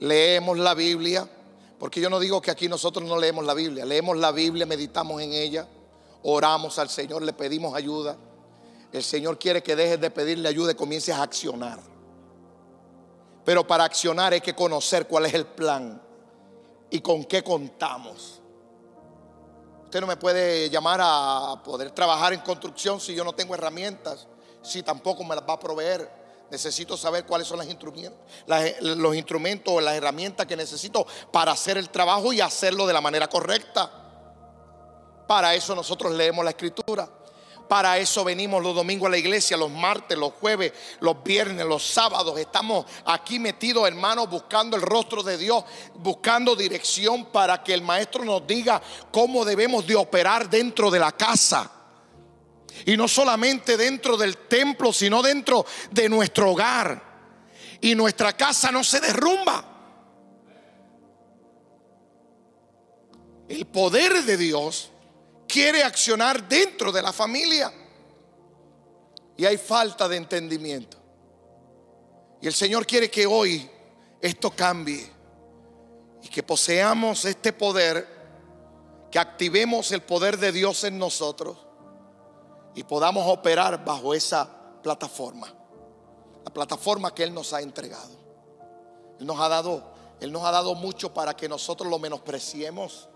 Leemos la Biblia, porque yo no digo que aquí nosotros no leemos la Biblia, leemos la Biblia, meditamos en ella, oramos al Señor, le pedimos ayuda. El Señor quiere que dejes de pedirle ayuda y comiences a accionar. Pero para accionar hay que conocer cuál es el plan y con qué contamos. Usted no me puede llamar a poder trabajar en construcción si yo no tengo herramientas, si tampoco me las va a proveer. Necesito saber cuáles son los instrumentos o las herramientas que necesito para hacer el trabajo y hacerlo de la manera correcta. Para eso nosotros leemos la escritura. Para eso venimos los domingos a la iglesia, los martes, los jueves, los viernes, los sábados. Estamos aquí metidos, hermanos, buscando el rostro de Dios, buscando dirección para que el maestro nos diga cómo debemos de operar dentro de la casa. Y no solamente dentro del templo, sino dentro de nuestro hogar. Y nuestra casa no se derrumba. El poder de Dios quiere accionar dentro de la familia. Y hay falta de entendimiento. Y el Señor quiere que hoy esto cambie y que poseamos este poder, que activemos el poder de Dios en nosotros y podamos operar bajo esa plataforma, la plataforma que Él nos ha entregado. Él nos ha dado, Él nos ha dado mucho para que nosotros lo menospreciemos.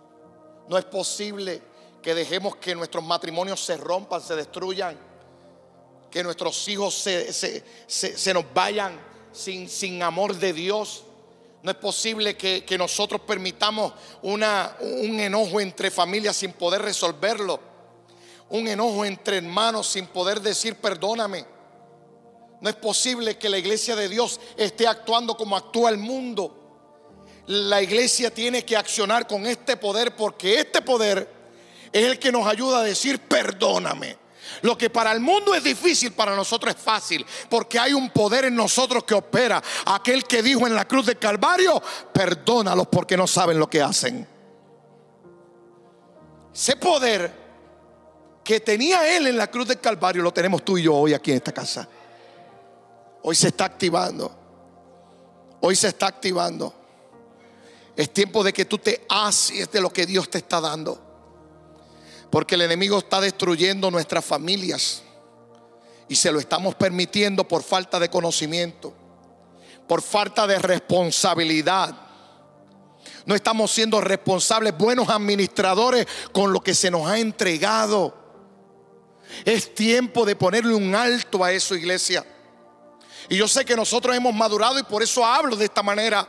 No es posible que dejemos que nuestros matrimonios se rompan, se destruyan, que nuestros hijos se, nos vayan sin, sin, amor de Dios. No es posible que, que nosotros permitamos una, un enojo entre familias sin poder resolverlo. Un enojo entre hermanos sin poder decir perdóname. No es posible que la iglesia de Dios esté actuando como actúa el mundo. La iglesia tiene que accionar con este poder porque este poder es el que nos ayuda a decir perdóname. Lo que para el mundo es difícil, para nosotros es fácil, porque hay un poder en nosotros que opera. Aquel que dijo en la cruz del Calvario, perdónalos porque no saben lo que hacen. Ese poder que tenía él en la cruz del Calvario lo tenemos tú y yo hoy aquí en esta casa. Hoy se está activando. Hoy se está activando. Es tiempo de que tú te haces de lo que Dios te está dando. Porque el enemigo está destruyendo nuestras familias. Y se lo estamos permitiendo por falta de conocimiento, por falta de responsabilidad. No estamos siendo responsables, buenos administradores con lo que se nos ha entregado. Es tiempo de ponerle un alto a eso, iglesia. Y yo sé que nosotros hemos madurado y por eso hablo de esta manera.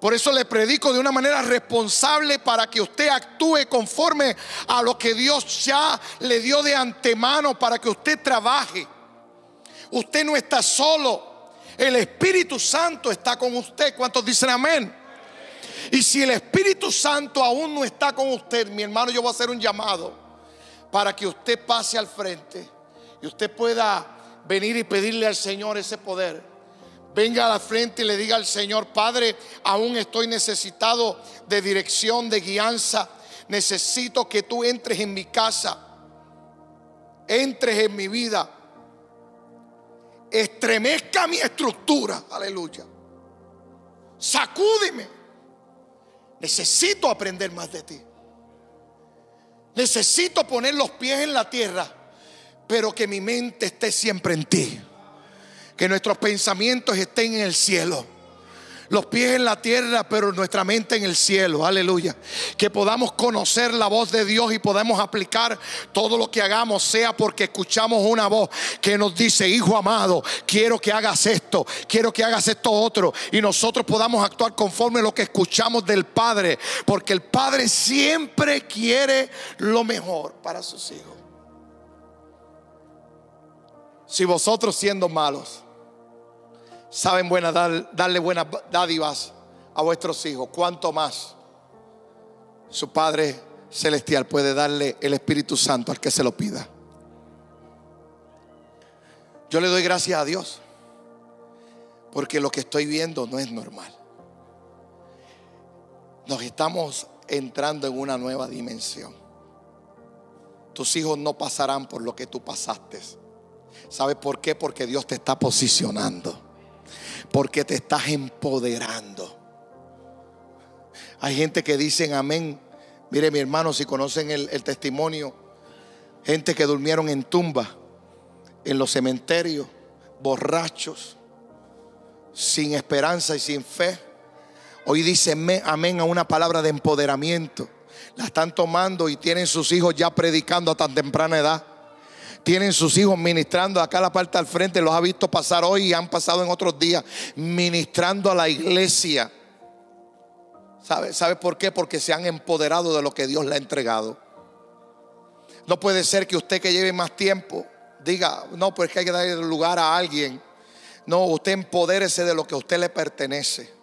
Por eso le predico de una manera responsable para que usted actúe conforme a lo que Dios ya le dio de antemano para que usted trabaje. Usted no está solo. El Espíritu Santo está con usted. ¿Cuántos dicen amén? Y si el Espíritu Santo aún no está con usted, mi hermano, yo voy a hacer un llamado para que usted pase al frente y usted pueda venir y pedirle al Señor ese poder venga a la frente y le diga al Señor, Padre, aún estoy necesitado de dirección, de guianza. Necesito que tú entres en mi casa. entres en mi vida, estremezca mi estructura, aleluya. Sacúdeme. Necesito aprender más de ti. Necesito poner los pies en la tierra, pero que mi mente esté siempre en ti. Que nuestros pensamientos estén en el cielo los pies en la tierra, pero nuestra mente en el cielo. Aleluya. Que podamos conocer la voz de Dios y podamos aplicar todo lo que hagamos, sea porque escuchamos una voz que nos dice, hijo amado, quiero que hagas esto, quiero que hagas esto otro. Y nosotros podamos actuar conforme a lo que escuchamos del Padre, porque el Padre siempre quiere lo mejor para sus hijos. Si vosotros siendo malos, saben buena, darle buenas dádivas a vuestros hijos, cuánto más su Padre Celestial puede darle el Espíritu Santo al que se lo pida. Yo le doy gracias a Dios porque lo que estoy viendo no es normal. Nos estamos entrando en una nueva dimensión. Tus hijos no pasarán por lo que tú pasaste. ¿Sabes por qué? Porque Dios te está posicionando porque te estás empoderando. Hay gente que dicen amén. Mire mi hermano, si conocen el, testimonio, gente que durmieron en tumbas, en los cementerios, borrachos, sin esperanza y sin fe. Hoy dicen amén a una palabra de empoderamiento. La están tomando y tienen sus hijos ya predicando a tan temprana edad tienen sus hijos ministrando acá la parte al frente, los ha visto pasar hoy y han pasado en otros días ministrando a la iglesia. ¿Sabe, ¿Sabe por qué? Porque se han empoderado de lo que Dios le ha entregado. No puede ser que usted que lleve más tiempo diga, no, pues que hay que darle lugar a alguien. No, usted empodérese de lo que a usted le pertenece.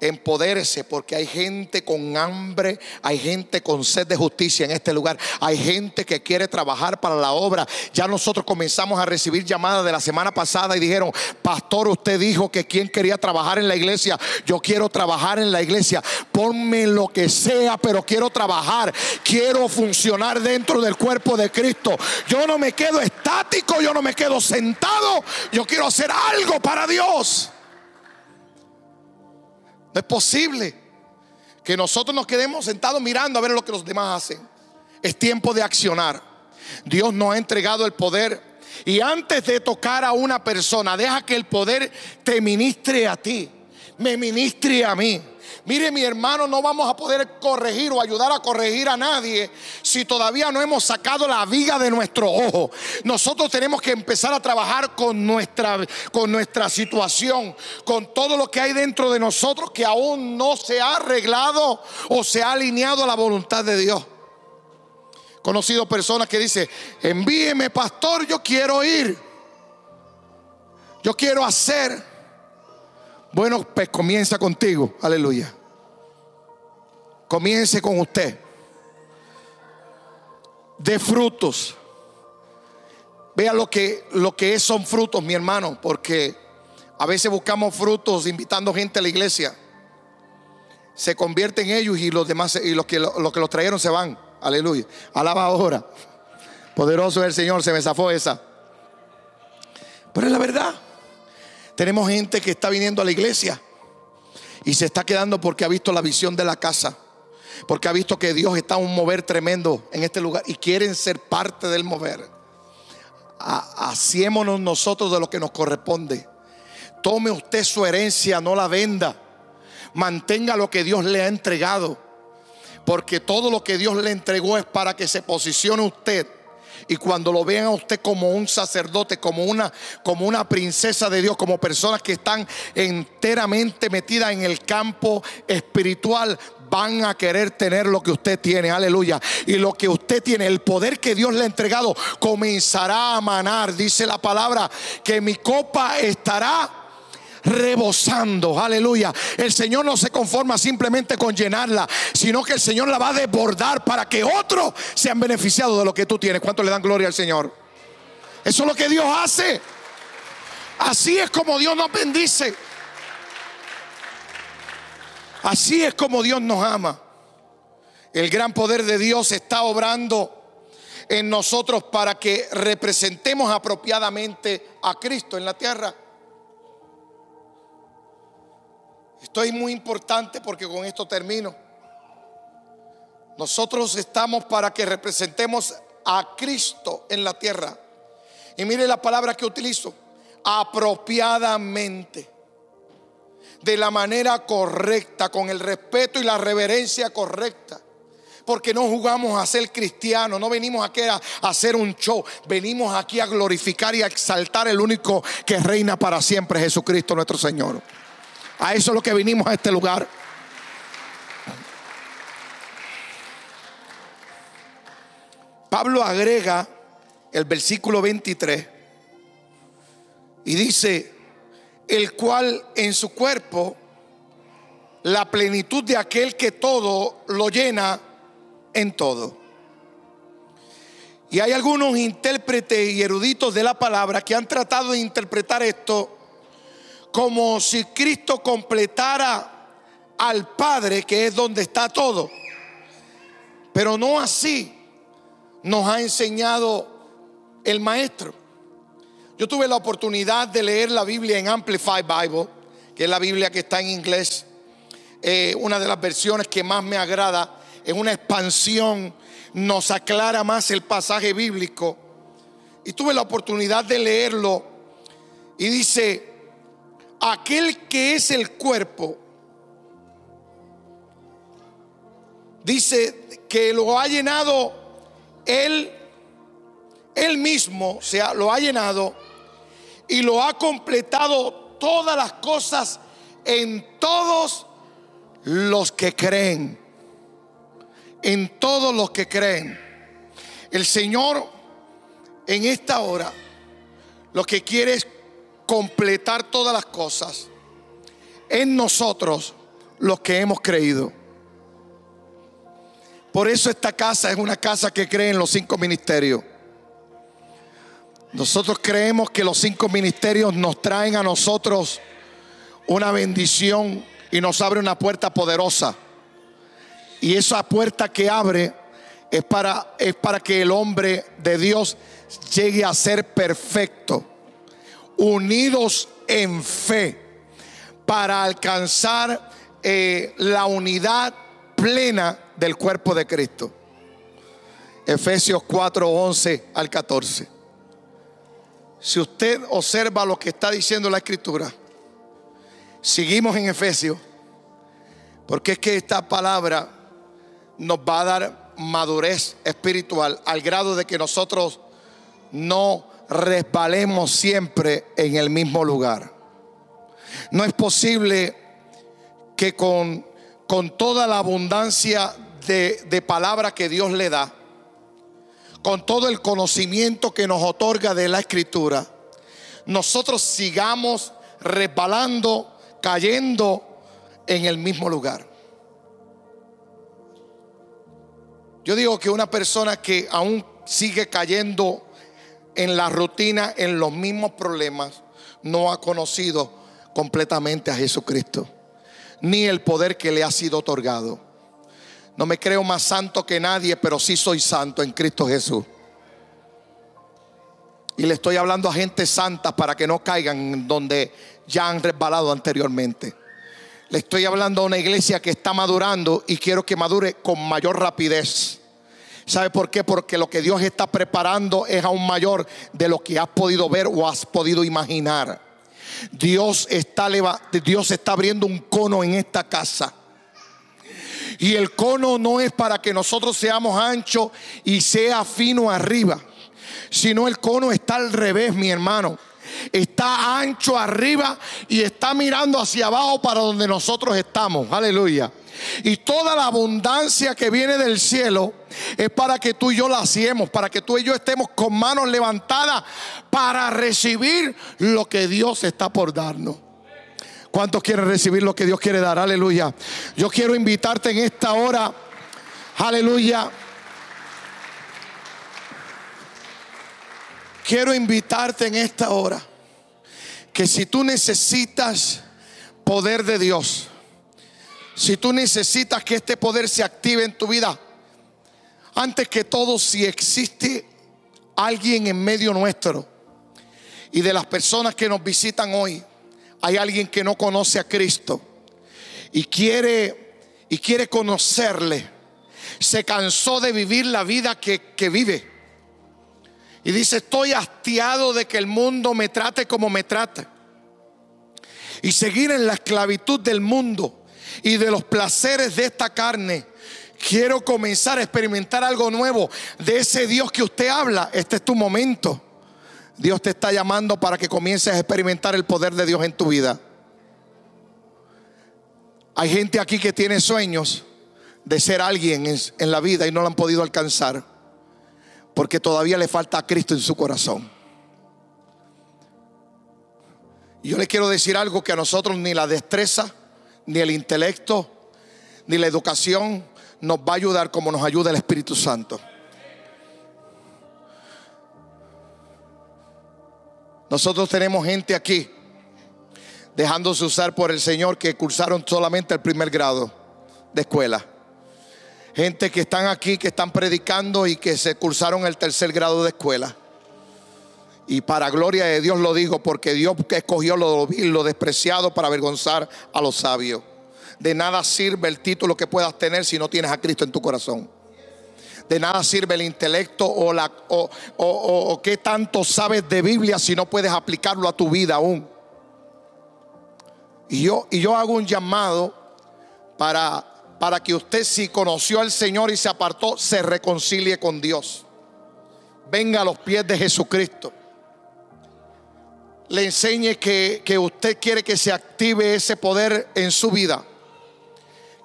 Empodérese porque hay gente con hambre, hay gente con sed de justicia en este lugar, hay gente que quiere trabajar para la obra. Ya nosotros comenzamos a recibir llamadas de la semana pasada y dijeron, pastor, usted dijo que quien quería trabajar en la iglesia, yo quiero trabajar en la iglesia, ponme lo que sea, pero quiero trabajar, quiero funcionar dentro del cuerpo de Cristo. Yo no me quedo estático, yo no me quedo sentado, yo quiero hacer algo para Dios. No es posible que nosotros nos quedemos sentados mirando a ver lo que los demás hacen. Es tiempo de accionar. Dios nos ha entregado el poder. Y antes de tocar a una persona, deja que el poder te ministre a ti, me ministre a mí. Mire mi hermano, no vamos a poder corregir o ayudar a corregir a nadie si todavía no hemos sacado la viga de nuestro ojo. Nosotros tenemos que empezar a trabajar con nuestra, con nuestra situación, con todo lo que hay dentro de nosotros que aún no se ha arreglado o se ha alineado a la voluntad de Dios. Conocido personas que dicen, envíeme pastor, yo quiero ir. Yo quiero hacer. Bueno, pues comienza contigo. Aleluya. Comience con usted. De frutos. Vea lo que, lo que es, son frutos, mi hermano, porque a veces buscamos frutos invitando gente a la iglesia. Se convierte en ellos y los demás y los que, los que los trajeron se van. Aleluya. Alaba ahora. Poderoso es el Señor, se me zafó esa. Pero es la verdad. Tenemos gente que está viniendo a la iglesia y se está quedando porque ha visto la visión de la casa. Porque ha visto que Dios está un mover tremendo en este lugar y quieren ser parte del mover. Hacémonos nosotros de lo que nos corresponde. Tome usted su herencia, no la venda. Mantenga lo que Dios le ha entregado. Porque todo lo que Dios le entregó es para que se posicione usted y cuando lo vean a usted como un sacerdote, como una, como una princesa de Dios, como personas que están enteramente metidas en el campo espiritual, van a querer tener lo que usted tiene, aleluya. Y lo que usted tiene, el poder que Dios le ha entregado, comenzará a manar. Dice la palabra que mi copa estará rebosando. Aleluya. El Señor no se conforma simplemente con llenarla, sino que el Señor la va a desbordar para que otros sean beneficiados de lo que tú tienes. ¿Cuánto le dan gloria al Señor? Eso es lo que Dios hace. Así es como Dios nos bendice. Así es como Dios nos ama. El gran poder de Dios está obrando en nosotros para que representemos apropiadamente a Cristo en la tierra. Esto es muy importante porque con esto termino. Nosotros estamos para que representemos a Cristo en la tierra. Y mire la palabra que utilizo, apropiadamente, de la manera correcta, con el respeto y la reverencia correcta. Porque no jugamos a ser cristianos, no venimos aquí a, hacer un show, venimos aquí a glorificar y a exaltar el único que reina para siempre, Jesucristo nuestro Señor. A eso es lo que vinimos a este lugar. Pablo agrega el versículo 23 y dice, el cual en su cuerpo la plenitud de aquel que todo lo llena en todo. Y hay algunos intérpretes y eruditos de la palabra que han tratado de interpretar esto como si Cristo completara al Padre, que es donde está todo. Pero no así nos ha enseñado el maestro. Yo tuve la oportunidad de leer la Biblia en Amplified Bible, que es la Biblia que está en inglés. Eh, una de las versiones que más me agrada es una expansión, nos aclara más el pasaje bíblico. Y tuve la oportunidad de leerlo y dice, aquel que es el cuerpo, dice que lo ha llenado él, él mismo se lo ha llenado y lo ha completado todas las cosas en todos los que creen. En todos los que creen. El Señor en esta hora lo que quiere es completar todas las cosas en nosotros los que hemos creído. Por eso esta casa es una casa que cree en los cinco ministerios. Nosotros creemos que los cinco ministerios nos traen a nosotros una bendición y nos abre una puerta poderosa. Y esa puerta que abre es para, es para que el hombre de Dios llegue a ser perfecto, unidos en fe, para alcanzar eh, la unidad plena del cuerpo de Cristo. Efesios 4, 11 al 14. Si usted observa lo que está diciendo la escritura, seguimos en Efesios, porque es que esta palabra nos va a dar madurez espiritual al grado de que nosotros no resbalemos siempre en el mismo lugar. No es posible que con, con toda la abundancia de, palabra que Dios le da, con todo el conocimiento que nos otorga de la escritura, nosotros sigamos resbalando, cayendo en el mismo lugar. Yo digo que una persona que aún sigue cayendo en la rutina, en los mismos problemas, no ha conocido completamente a Jesucristo, ni el poder que le ha sido otorgado. No me creo más santo que nadie, pero sí soy santo en Cristo Jesús. Y le estoy hablando a gente santa para que no caigan donde ya han resbalado anteriormente. Le estoy hablando a una iglesia que está madurando y quiero que madure con mayor rapidez. ¿Sabe por qué? Porque lo que Dios está preparando es aún mayor de lo que has podido ver o has podido imaginar. Dios está, Dios está abriendo un cono en esta casa y el cono no es para que nosotros seamos anchos y sea fino arriba, sino el cono está al revés, mi hermano. Está ancho arriba y está mirando hacia abajo para donde nosotros estamos. Aleluya. Y toda la abundancia que viene del cielo es para que tú y yo la hacemos, para que tú y yo estemos con manos levantadas para recibir lo que Dios está por darnos. ¿Cuántos quieren recibir lo que Dios quiere dar? Aleluya. Yo quiero invitarte en esta hora. Aleluya. Quiero invitarte en esta hora que si tú necesitas poder de Dios, si tú necesitas que este poder se active en tu vida, Antes que todo, si existe alguien en medio nuestro y de las personas que nos visitan hoy, hay alguien que no conoce a Cristo y quiere y quiere conocerle. Se cansó de vivir la vida que, que vive. Y dice, estoy hastiado de que el mundo me trate como me trata. Y seguir en la esclavitud del mundo y de los placeres de esta carne. Quiero comenzar a experimentar algo nuevo de ese Dios que usted habla. Este es tu momento. Dios te está llamando para que comiences a experimentar el poder de Dios en tu vida. Hay gente aquí que tiene sueños de ser alguien en, la vida y no lo han podido alcanzar porque todavía le falta a Cristo en su corazón. Yo le quiero decir algo que a nosotros ni la destreza, ni el intelecto, ni la educación nos va a ayudar como nos ayuda el Espíritu Santo. Nosotros tenemos gente aquí dejándose usar por el Señor que cursaron solamente el primer grado de escuela. Gente que están aquí, que están predicando y que se cursaron el tercer grado de escuela. Y para gloria de Dios lo digo, porque Dios que escogió lo vil, lo despreciado para avergonzar a los sabios. De nada sirve el título que puedas tener si no tienes a Cristo en tu corazón. De nada sirve el intelecto o, la, o, o qué tanto sabes de Biblia si no puedes aplicarlo a tu vida aún. Y yo, yo hago un llamado para, para que usted si conoció al Señor y se apartó, se reconcilie con Dios. Venga a los pies de Jesucristo. Le enseñe que, que usted quiere que se active ese poder en su vida.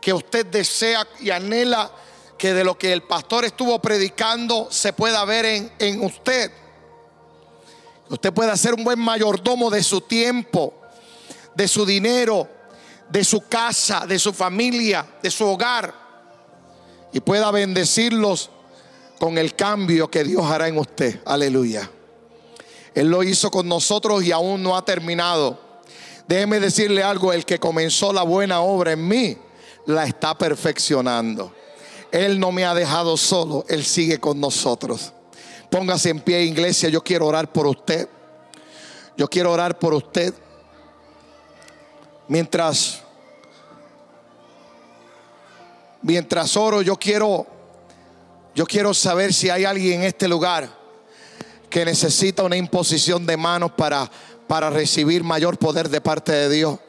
Que usted desea y anhela que de lo que el pastor estuvo predicando se pueda ver en, en usted. Usted pueda ser un buen mayordomo de su tiempo de su dinero, de su casa, de su familia, de su hogar. Y pueda bendecirlos con el cambio que Dios hará en usted. Aleluya. Él lo hizo con nosotros y aún no ha terminado. Déjeme decirle algo, el que comenzó la buena obra en mí, la está perfeccionando. Él no me ha dejado solo, Él sigue con nosotros. Póngase en pie, iglesia, yo quiero orar por usted. Yo quiero orar por usted. Mientras mientras oro, yo quiero yo quiero saber si hay alguien en este lugar que necesita una imposición de manos para para recibir mayor poder de parte de Dios.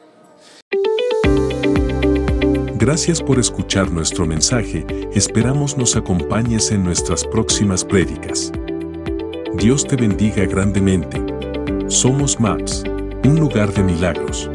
Gracias por escuchar nuestro mensaje. Esperamos nos acompañes en nuestras próximas prédicas. Dios te bendiga grandemente. Somos MAPS, un lugar de milagros.